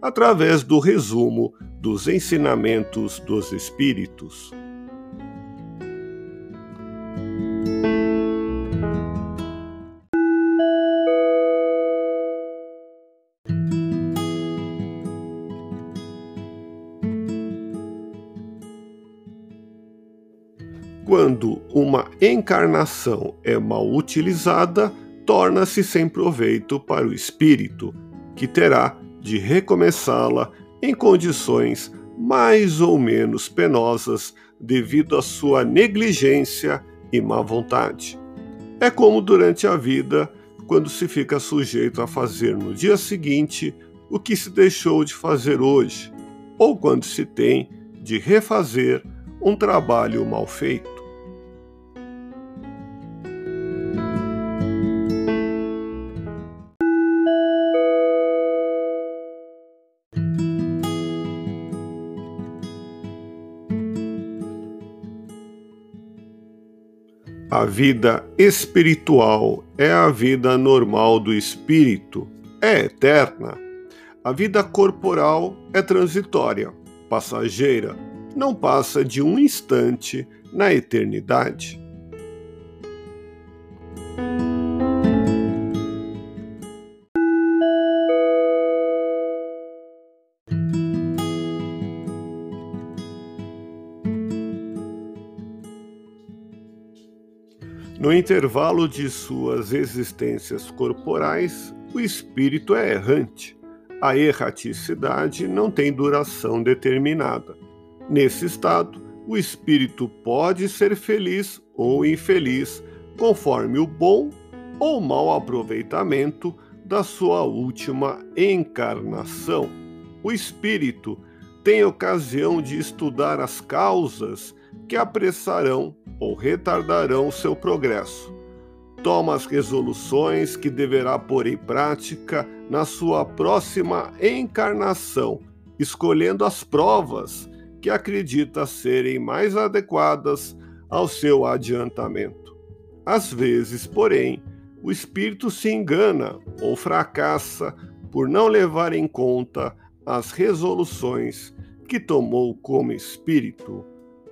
através do resumo dos ensinamentos dos Espíritos. Quando uma encarnação é mal utilizada, torna-se sem proveito para o espírito, que terá de recomeçá-la em condições mais ou menos penosas devido à sua negligência e má vontade. É como durante a vida, quando se fica sujeito a fazer no dia seguinte o que se deixou de fazer hoje, ou quando se tem de refazer um trabalho mal feito. A vida espiritual é a vida normal do espírito, é eterna. A vida corporal é transitória, passageira, não passa de um instante na eternidade. No intervalo de suas existências corporais, o espírito é errante. A erraticidade não tem duração determinada. Nesse estado, o espírito pode ser feliz ou infeliz, conforme o bom ou mau aproveitamento da sua última encarnação. O espírito tem ocasião de estudar as causas que apressarão ou retardarão seu progresso. Toma as resoluções que deverá pôr em prática na sua próxima encarnação, escolhendo as provas que acredita serem mais adequadas ao seu adiantamento. Às vezes, porém, o espírito se engana ou fracassa por não levar em conta as resoluções que tomou como espírito.